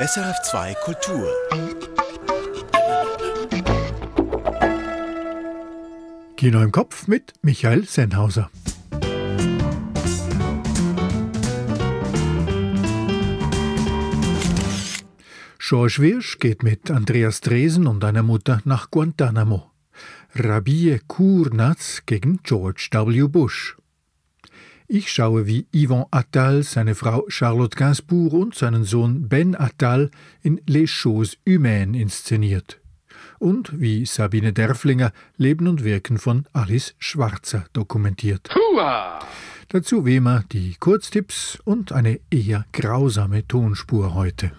SRF2 Kultur. Kino im Kopf mit Michael Sennhauser. George Wirsch geht mit Andreas Dresen und einer Mutter nach Guantanamo. Rabie Kurnatz gegen George W. Bush. Ich schaue, wie Yvon Attal seine Frau Charlotte Gainsbourg und seinen Sohn Ben Attal in Les Choses Humaines inszeniert. Und wie Sabine Derflinger Leben und Wirken von Alice Schwarzer dokumentiert. Hua! Dazu wie immer die Kurztipps und eine eher grausame Tonspur heute.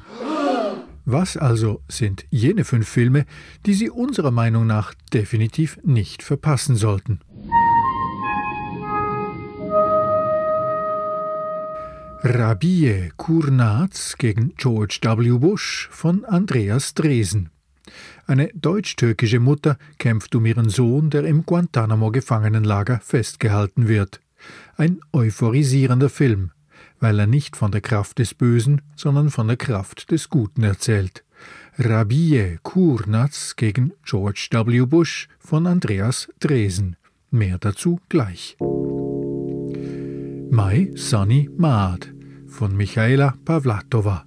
Was also sind jene fünf Filme, die Sie unserer Meinung nach definitiv nicht verpassen sollten? Rabie Kurnaz gegen George W. Bush von Andreas Dresen. Eine deutsch-türkische Mutter kämpft um ihren Sohn, der im Guantanamo-Gefangenenlager festgehalten wird. Ein euphorisierender Film, weil er nicht von der Kraft des Bösen, sondern von der Kraft des Guten erzählt. Rabie Kurnaz gegen George W. Bush von Andreas Dresen. Mehr dazu gleich. My Sunny Maad von Michaela Pavlatova.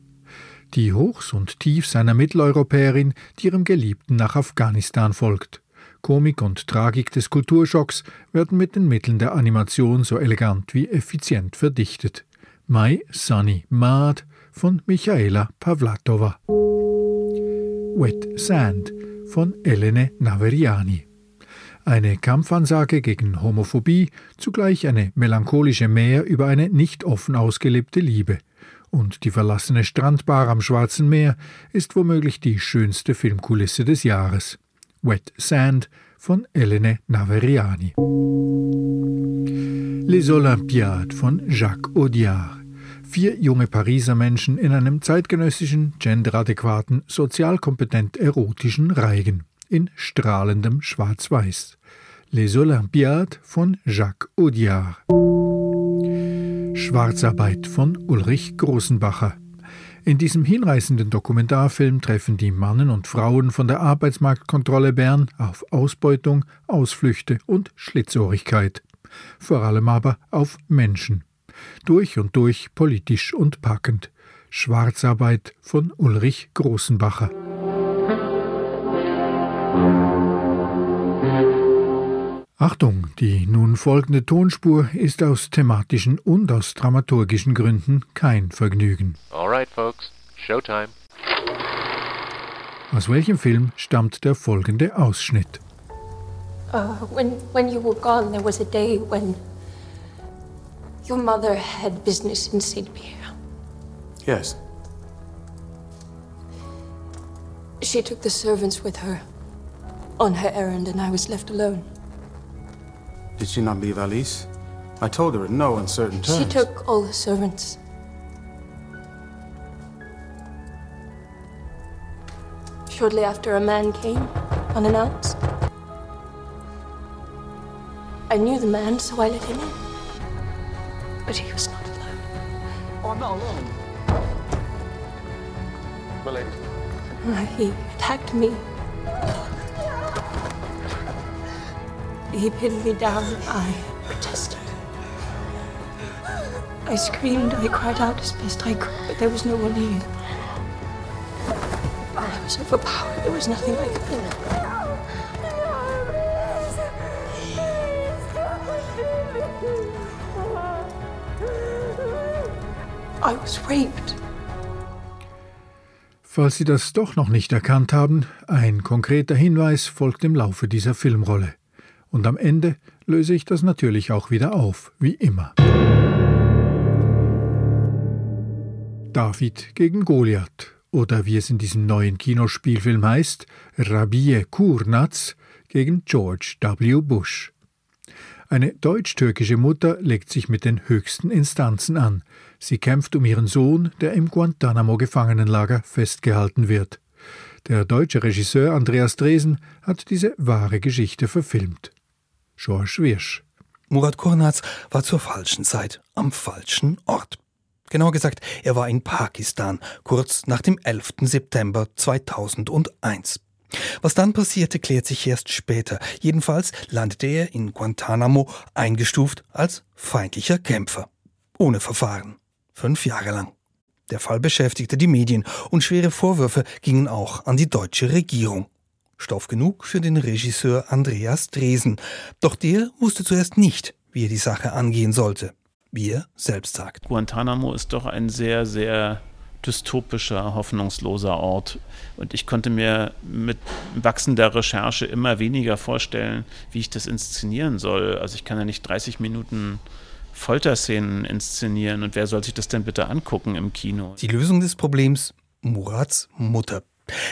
Die Hochs und Tiefs einer Mitteleuropäerin, die ihrem Geliebten nach Afghanistan folgt. Komik und Tragik des Kulturschocks werden mit den Mitteln der Animation so elegant wie effizient verdichtet. My Sunny Maad von Michaela Pavlatova. Wet Sand von Elene Naveriani. Eine Kampfansage gegen Homophobie, zugleich eine melancholische Mär über eine nicht offen ausgelebte Liebe. Und die verlassene Strandbar am Schwarzen Meer ist womöglich die schönste Filmkulisse des Jahres. Wet Sand von Elene Naveriani. Les Olympiades von Jacques Audiard. Vier junge Pariser Menschen in einem zeitgenössischen, genderadäquaten, sozialkompetent erotischen Reigen in strahlendem Schwarz-Weiß. Les Olympiades von Jacques Audiard. Schwarzarbeit von Ulrich Großenbacher. In diesem hinreißenden Dokumentarfilm treffen die Mannen und Frauen von der Arbeitsmarktkontrolle Bern auf Ausbeutung, Ausflüchte und Schlitzohrigkeit. Vor allem aber auf Menschen. Durch und durch politisch und packend. Schwarzarbeit von Ulrich Großenbacher. Achtung, die nun folgende Tonspur ist aus thematischen und aus dramaturgischen Gründen kein Vergnügen. Alright, folks, Showtime. Aus welchem Film stammt der folgende Ausschnitt? Uh, when, when you were gone, there was a day when your mother had business in St. Pierre. Yes. She took the servants with her on her errand, and I was left alone. Did she not leave Alice? I told her in no uncertain terms. She took all the servants. Shortly after, a man came, unannounced. I knew the man, so I let him in. But he was not alone. Oh, I'm not alone. Willie. Uh, He attacked me. He pinned me down. I protested. I screamed. I cried out as best I could, but there was no one here. I was overpowered. There was nothing I could do. I was raped. Falls Sie das doch noch nicht erkannt haben, ein konkreter Hinweis folgt im Laufe dieser Filmrolle. Und am Ende löse ich das natürlich auch wieder auf, wie immer. David gegen Goliath oder wie es in diesem neuen Kinospielfilm heißt, Rabie Kurnaz gegen George W. Bush. Eine deutsch-türkische Mutter legt sich mit den höchsten Instanzen an. Sie kämpft um ihren Sohn, der im Guantanamo-Gefangenenlager festgehalten wird. Der deutsche Regisseur Andreas Dresen hat diese wahre Geschichte verfilmt. George Wirsch. Murat Kurnaz war zur falschen Zeit am falschen Ort. Genauer gesagt, er war in Pakistan, kurz nach dem 11. September 2001. Was dann passierte, klärt sich erst später. Jedenfalls landete er in Guantanamo eingestuft als feindlicher Kämpfer. Ohne Verfahren. Fünf Jahre lang. Der Fall beschäftigte die Medien und schwere Vorwürfe gingen auch an die deutsche Regierung. Stoff genug für den Regisseur Andreas Dresen. Doch der wusste zuerst nicht, wie er die Sache angehen sollte. Wie er selbst sagt. Guantanamo ist doch ein sehr, sehr dystopischer, hoffnungsloser Ort. Und ich konnte mir mit wachsender Recherche immer weniger vorstellen, wie ich das inszenieren soll. Also ich kann ja nicht 30 Minuten Folterszenen inszenieren und wer soll sich das denn bitte angucken im Kino? Die Lösung des Problems Murats Mutter.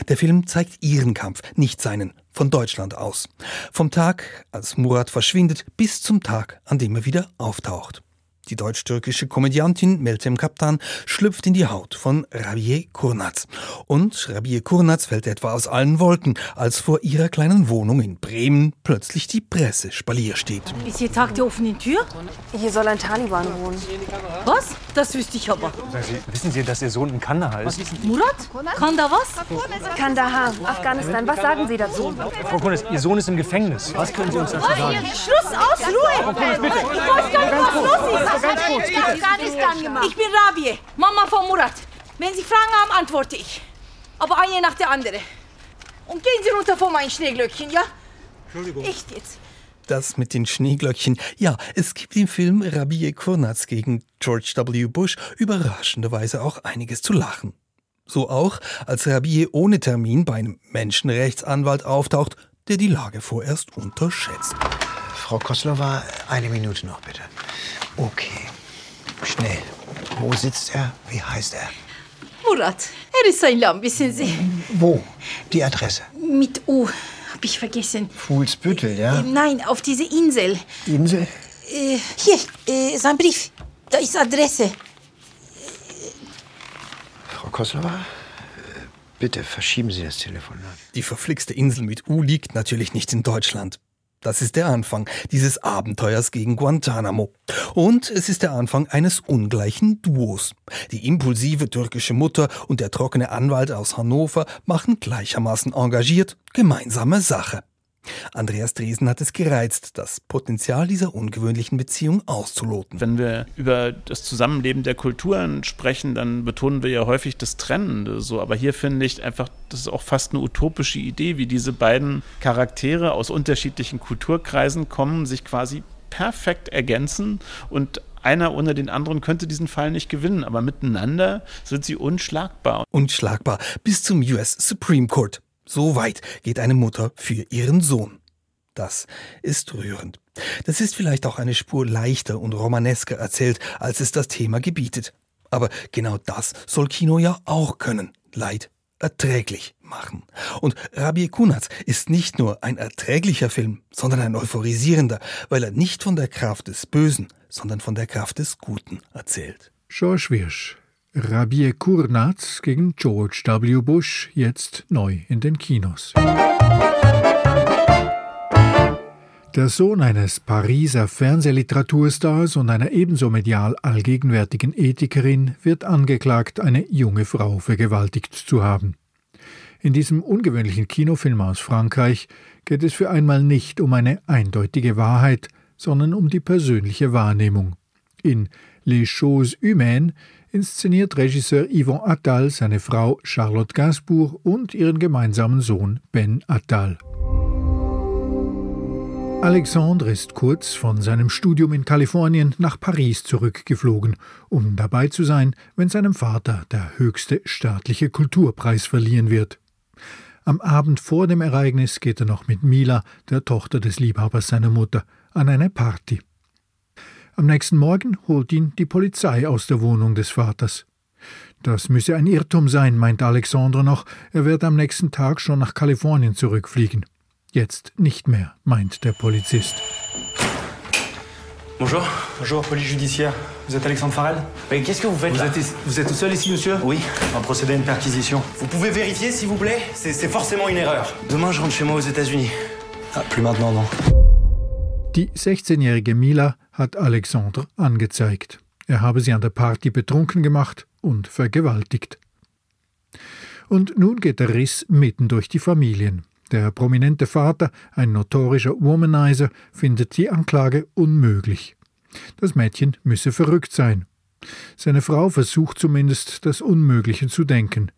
Der Film zeigt ihren Kampf, nicht seinen, von Deutschland aus. Vom Tag, als Murat verschwindet, bis zum Tag, an dem er wieder auftaucht. Die deutsch-türkische Komödiantin Meltem Kaptan schlüpft in die Haut von Rabie Kurnaz. Und Rabie Kurnaz fällt etwa aus allen Wolken, als vor ihrer kleinen Wohnung in Bremen plötzlich die Presse Spalier steht. Ist hier Tag der offenen Tür? Hier soll ein Taliban wohnen. Was? Das wüsste ich aber. Sie, wissen Sie, dass Ihr Sohn in Kandahar ist? Murat? Kanda was? Kandahar, Afghanistan. Was sagen Sie dazu? Frau Kunis, Ihr Sohn ist im Gefängnis. Was können Sie uns dazu sagen? Schluss aus, Ruhe! Ich weiß gar nicht, was los ist. Ganz kurz, bitte. Afghanistan gemacht. Ich bin Rabie, Mama von Murat. Wenn Sie Fragen haben, antworte ich. Aber eine nach der andere. Und gehen Sie runter vor mein Schneeglöckchen, ja? Entschuldigung. Echt jetzt. Das mit den Schneeglöckchen. Ja, es gibt im Film Rabie Kurnaz gegen George W. Bush überraschenderweise auch einiges zu lachen. So auch, als Rabie ohne Termin bei einem Menschenrechtsanwalt auftaucht, der die Lage vorerst unterschätzt. Frau Koslova, eine Minute noch bitte. Okay, schnell. Wo sitzt er? Wie heißt er? Murat, er ist ein Lamm, wissen Sie. Wo? Die Adresse. Mit U, hab ich vergessen. Fuhlsbüttel, ja? Äh, Nein, auf diese Insel. Insel? Äh, hier, äh, sein Brief. Da ist Adresse. Frau Koslova, äh, bitte verschieben Sie das Telefonat. Die verflixte Insel mit U liegt natürlich nicht in Deutschland. Das ist der Anfang dieses Abenteuers gegen Guantanamo. Und es ist der Anfang eines ungleichen Duos. Die impulsive türkische Mutter und der trockene Anwalt aus Hannover machen gleichermaßen engagiert gemeinsame Sache. Andreas Dresen hat es gereizt, das Potenzial dieser ungewöhnlichen Beziehung auszuloten. Wenn wir über das Zusammenleben der Kulturen sprechen, dann betonen wir ja häufig das Trennende. So, aber hier finde ich einfach, das ist auch fast eine utopische Idee, wie diese beiden Charaktere aus unterschiedlichen Kulturkreisen kommen, sich quasi perfekt ergänzen und einer ohne den anderen könnte diesen Fall nicht gewinnen, aber miteinander sind sie unschlagbar. Unschlagbar bis zum US Supreme Court. So weit geht eine Mutter für ihren Sohn. Das ist rührend. Das ist vielleicht auch eine Spur leichter und romanesker erzählt, als es das Thema gebietet. Aber genau das soll Kino ja auch können. Leid erträglich machen. Und Rabie Kunatz ist nicht nur ein erträglicher Film, sondern ein euphorisierender, weil er nicht von der Kraft des Bösen, sondern von der Kraft des Guten erzählt. George Wirsch. Rabie Kurnaz gegen George W. Bush, jetzt neu in den Kinos. Der Sohn eines Pariser Fernsehliteraturstars und einer ebenso medial allgegenwärtigen Ethikerin wird angeklagt, eine junge Frau vergewaltigt zu haben. In diesem ungewöhnlichen Kinofilm aus Frankreich geht es für einmal nicht um eine eindeutige Wahrheit, sondern um die persönliche Wahrnehmung. In Les Choses Humaines inszeniert Regisseur Yvon Attal seine Frau Charlotte Gainsbourg und ihren gemeinsamen Sohn Ben Attal. Alexandre ist kurz von seinem Studium in Kalifornien nach Paris zurückgeflogen, um dabei zu sein, wenn seinem Vater der höchste staatliche Kulturpreis verliehen wird. Am Abend vor dem Ereignis geht er noch mit Mila, der Tochter des Liebhabers seiner Mutter, an eine Party. Am nächsten Morgen holt ihn die Polizei aus der Wohnung des Vaters. Das müsse ein Irrtum sein, meint Alexandre noch, er wird am nächsten Tag schon nach Kalifornien zurückfliegen. Jetzt nicht mehr, meint der Polizist. Bonjour. Bonjour, police judiciaire. Vous êtes Alexandre Farrell Mais qu'est-ce que vous faites vous là êtes, vous êtes tout seul ici, monsieur Oui. On va procéder à une perquisition. Vous pouvez vérifier, s'il vous plaît C'est c'est forcément une erreur. Demain, je rentre chez moi aux États-Unis. Ah, plus maintenant, non. Die 16-jährige Mila hat Alexandre angezeigt. Er habe sie an der Party betrunken gemacht und vergewaltigt. Und nun geht der Riss mitten durch die Familien. Der prominente Vater, ein notorischer Womanizer, findet die Anklage unmöglich. Das Mädchen müsse verrückt sein. Seine Frau versucht zumindest, das Unmögliche zu denken.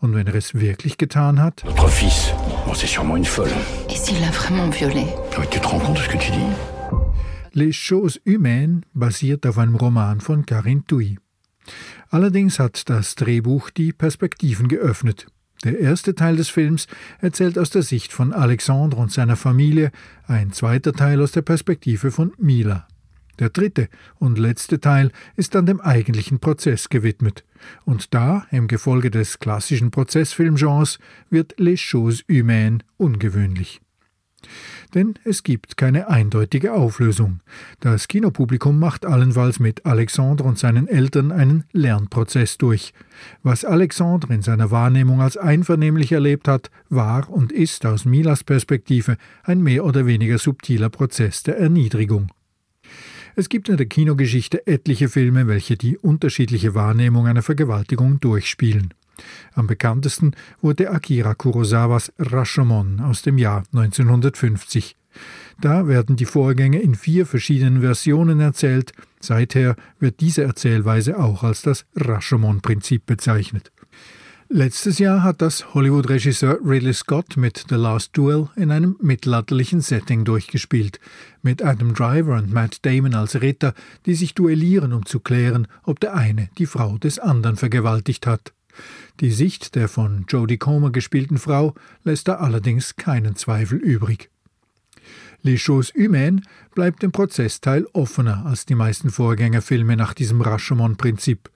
Und wenn er es wirklich getan hat? Votre fils, bon, c'est sûrement une folle. Et s'il l'a vraiment violée Mais tu te rends compte de ce que tu dis Les choses humaines basiert auf einem Roman von Karin Tui. Allerdings hat das Drehbuch die Perspektiven geöffnet. Der erste Teil des Films erzählt aus der Sicht von Alexandre und seiner Familie, ein zweiter Teil aus der Perspektive von Mila. Der dritte und letzte Teil ist dann dem eigentlichen Prozess gewidmet. Und da, im Gefolge des klassischen Prozessfilmgenres, wird Les Choses Humaines ungewöhnlich. Denn es gibt keine eindeutige Auflösung. Das Kinopublikum macht allenfalls mit Alexandre und seinen Eltern einen Lernprozess durch. Was Alexandre in seiner Wahrnehmung als einvernehmlich erlebt hat, war und ist aus Milas Perspektive ein mehr oder weniger subtiler Prozess der Erniedrigung. Es gibt in der Kinogeschichte etliche Filme, welche die unterschiedliche Wahrnehmung einer Vergewaltigung durchspielen. Am bekanntesten wurde Akira Kurosawas Rashomon aus dem Jahr 1950. Da werden die Vorgänge in vier verschiedenen Versionen erzählt. Seither wird diese Erzählweise auch als das Rashomon-Prinzip bezeichnet. Letztes Jahr hat das Hollywood-Regisseur Ridley Scott mit The Last Duel in einem mittelalterlichen Setting durchgespielt, mit Adam Driver und Matt Damon als Ritter, die sich duellieren, um zu klären, ob der eine die Frau des anderen vergewaltigt hat. Die Sicht der von Jodie Comer gespielten Frau lässt da allerdings keinen Zweifel übrig. Les Choses Humaines bleibt im Prozessteil offener als die meisten Vorgängerfilme nach diesem Rashomon-Prinzip.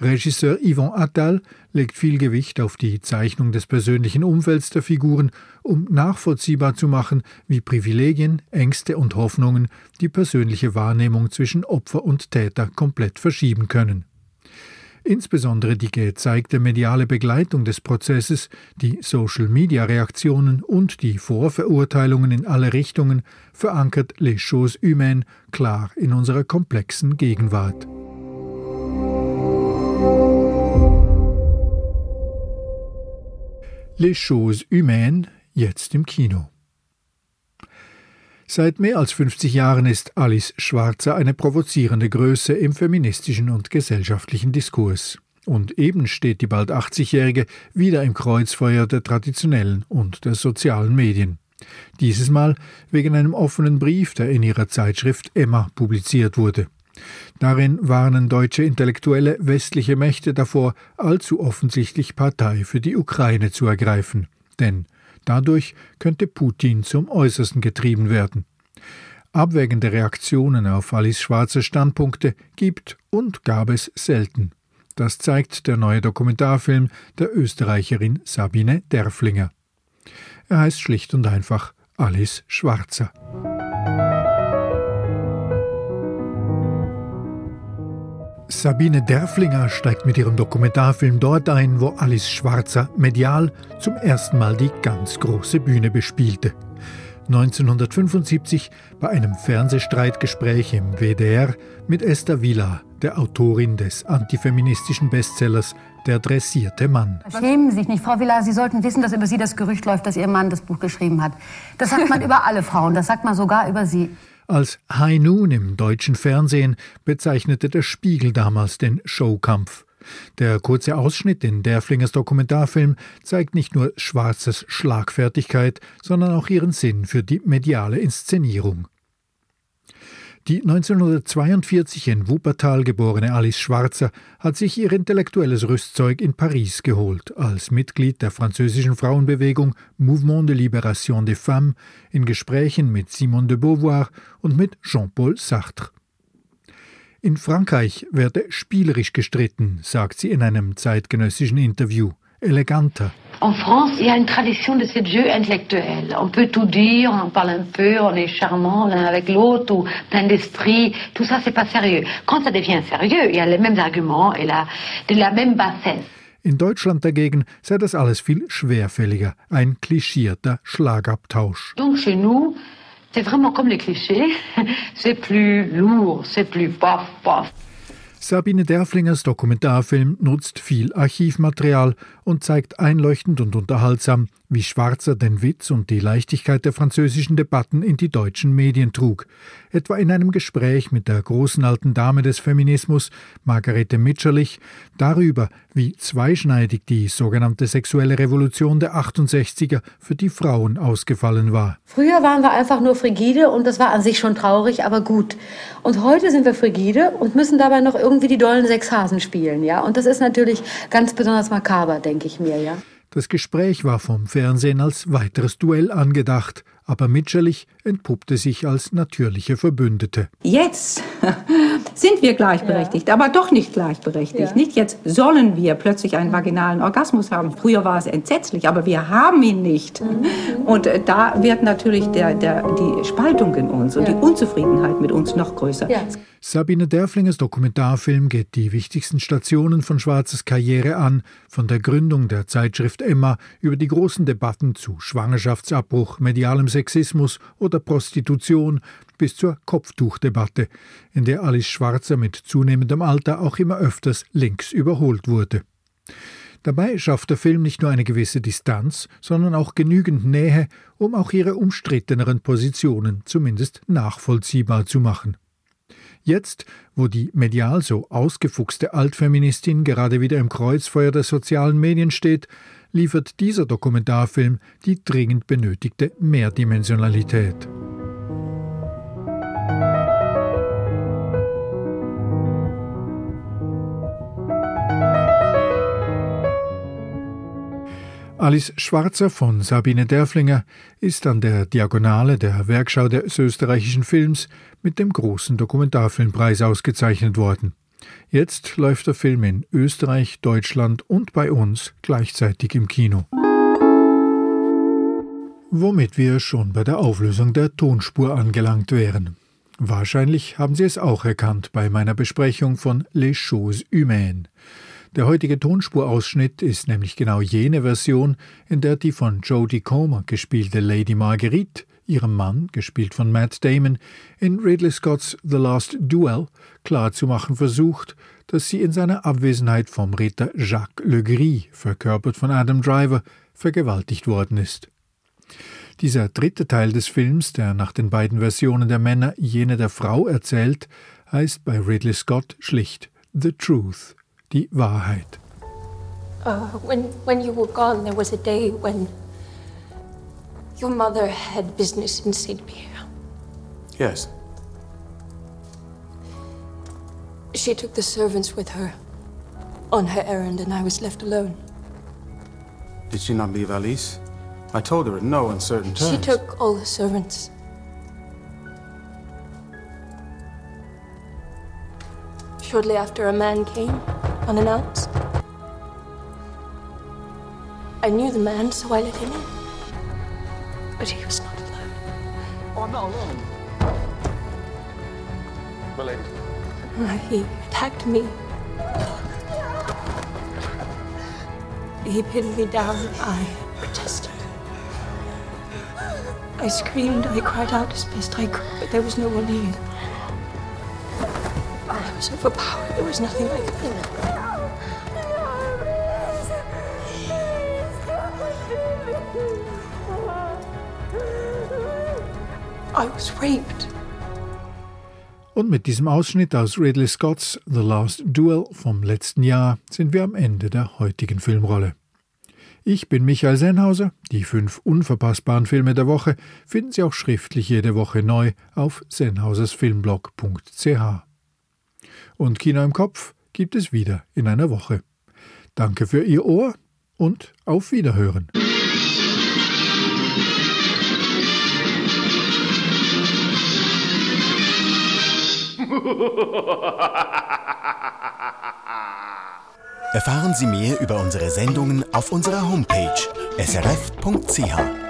Regisseur Yvon Attal legt viel Gewicht auf die Zeichnung des persönlichen Umfelds der Figuren, um nachvollziehbar zu machen, wie Privilegien, Ängste und Hoffnungen die persönliche Wahrnehmung zwischen Opfer und Täter komplett verschieben können. Insbesondere die gezeigte mediale Begleitung des Prozesses, die Social-Media-Reaktionen und die Vorverurteilungen in alle Richtungen verankert Les Choses Humaines klar in unserer komplexen Gegenwart. Les Choses Humaines jetzt im Kino. Seit mehr als 50 Jahren ist Alice Schwarzer eine provozierende Größe im feministischen und gesellschaftlichen Diskurs. Und eben steht die bald 80-Jährige wieder im Kreuzfeuer der traditionellen und der sozialen Medien. Dieses Mal wegen einem offenen Brief, der in ihrer Zeitschrift Emma publiziert wurde. Darin warnen deutsche Intellektuelle westliche Mächte davor, allzu offensichtlich Partei für die Ukraine zu ergreifen. Denn dadurch könnte Putin zum Äußersten getrieben werden. Abwägende Reaktionen auf Alice Schwarze Standpunkte gibt und gab es selten. Das zeigt der neue Dokumentarfilm der Österreicherin Sabine Derflinger. Er heißt schlicht und einfach Alice Schwarzer. Sabine Derflinger steigt mit ihrem Dokumentarfilm dort ein, wo Alice Schwarzer medial zum ersten Mal die ganz große Bühne bespielte. 1975 bei einem Fernsehstreitgespräch im WDR mit Esther Villa, der Autorin des antifeministischen Bestsellers Der dressierte Mann. Schämen Sie sich nicht, Frau Villa. Sie sollten wissen, dass über Sie das Gerücht läuft, dass Ihr Mann das Buch geschrieben hat. Das sagt man über alle Frauen, das sagt man sogar über Sie. Als High Noon im deutschen Fernsehen bezeichnete der Spiegel damals den Showkampf. Der kurze Ausschnitt in Derflingers Dokumentarfilm zeigt nicht nur Schwarzes Schlagfertigkeit, sondern auch ihren Sinn für die mediale Inszenierung. Die 1942 in Wuppertal geborene Alice Schwarzer hat sich ihr intellektuelles Rüstzeug in Paris geholt, als Mitglied der französischen Frauenbewegung Mouvement de Libération des Femmes in Gesprächen mit Simone de Beauvoir und mit Jean-Paul Sartre. In Frankreich werde spielerisch gestritten, sagt sie in einem zeitgenössischen Interview, eleganter. En France, il y a une tradition de ces jeux intellectuels. On peut tout dire, on parle un peu, on est charmant l'un avec l'autre, ou plein d'esprit. Tout ça, c'est pas sérieux. Quand ça devient sérieux, il y a les mêmes arguments et la, de la même bassesse. In Deutschland dagegen sei das alles viel schwerfälliger, ein klischierter Schlagabtausch. Donc chez nous, c'est vraiment comme les clichés. C'est plus lourd, c'est plus paf, paf. Sabine Derflingers Dokumentarfilm nutzt viel Archivmaterial und zeigt einleuchtend und unterhaltsam, wie Schwarzer den Witz und die Leichtigkeit der französischen Debatten in die deutschen Medien trug. Etwa in einem Gespräch mit der großen alten Dame des Feminismus, Margarete Mitscherlich, darüber, wie zweischneidig die sogenannte sexuelle Revolution der 68er für die Frauen ausgefallen war. Früher waren wir einfach nur frigide und das war an sich schon traurig, aber gut. Und heute sind wir frigide und müssen dabei noch irgendwie die dollen Sechshasen spielen, ja. Und das ist natürlich ganz besonders makaber, denke ich mir, ja. Das Gespräch war vom Fernsehen als weiteres Duell angedacht, aber Mitscherlich entpuppte sich als natürliche Verbündete. Jetzt sind wir gleichberechtigt, ja. aber doch nicht gleichberechtigt. Ja. Nicht jetzt sollen wir plötzlich einen vaginalen Orgasmus haben. Früher war es entsetzlich, aber wir haben ihn nicht. Mhm. Und äh, da wird natürlich der, der, die Spaltung in uns und ja. die Unzufriedenheit mit uns noch größer. Sabine Derflingers Dokumentarfilm geht die wichtigsten Stationen von Schwarzes Karriere an, von der Gründung der Zeitschrift Emma über die großen Debatten zu Schwangerschaftsabbruch, medialem Sexismus oder Prostitution bis zur Kopftuchdebatte, in der Alice Schwarzer mit zunehmendem Alter auch immer öfters links überholt wurde. Dabei schafft der Film nicht nur eine gewisse Distanz, sondern auch genügend Nähe, um auch ihre umstritteneren Positionen zumindest nachvollziehbar zu machen. Jetzt, wo die medial so ausgefuchste Altfeministin gerade wieder im Kreuzfeuer der sozialen Medien steht, liefert dieser Dokumentarfilm die dringend benötigte Mehrdimensionalität. Alice Schwarzer von Sabine Derflinger ist an der Diagonale der Werkschau des österreichischen Films mit dem großen Dokumentarfilmpreis ausgezeichnet worden. Jetzt läuft der Film in Österreich, Deutschland und bei uns gleichzeitig im Kino. Womit wir schon bei der Auflösung der Tonspur angelangt wären. Wahrscheinlich haben Sie es auch erkannt bei meiner Besprechung von Les Choses Humaines. Der heutige Tonspurausschnitt ist nämlich genau jene Version, in der die von Jodie Comer gespielte Lady Marguerite ihrem Mann, gespielt von Matt Damon, in Ridley Scotts The Last Duel klarzumachen versucht, dass sie in seiner Abwesenheit vom Ritter Jacques Le Gris, verkörpert von Adam Driver, vergewaltigt worden ist. Dieser dritte Teil des Films, der nach den beiden Versionen der Männer jene der Frau erzählt, heißt bei Ridley Scott schlicht The Truth die Wahrheit. Uh, when, when you were gone, there was a day when your mother had business in St. Pierre. Yes. She took the servants with her on her errand, and I was left alone. Did she not leave Alice? I told her in no uncertain terms. She took all the servants. Shortly after, a man came unannounced. I knew the man, so I let him in. But he was not alone. Oh, I'm not alone. Milady. Uh, he attacked me. He pinned me down. I protested. I screamed. I cried out as best I could, but there was no one near. I was overpowered. There was nothing I could do. I was raped. Und mit diesem Ausschnitt aus Ridley Scotts The Last Duel vom letzten Jahr sind wir am Ende der heutigen Filmrolle. Ich bin Michael Sennhauser. Die fünf unverpassbaren Filme der Woche finden Sie auch schriftlich jede Woche neu auf sennhausersfilmblog.ch. Und Kino im Kopf gibt es wieder in einer Woche. Danke für Ihr Ohr und auf Wiederhören. Erfahren Sie mehr über unsere Sendungen auf unserer Homepage srf.ch.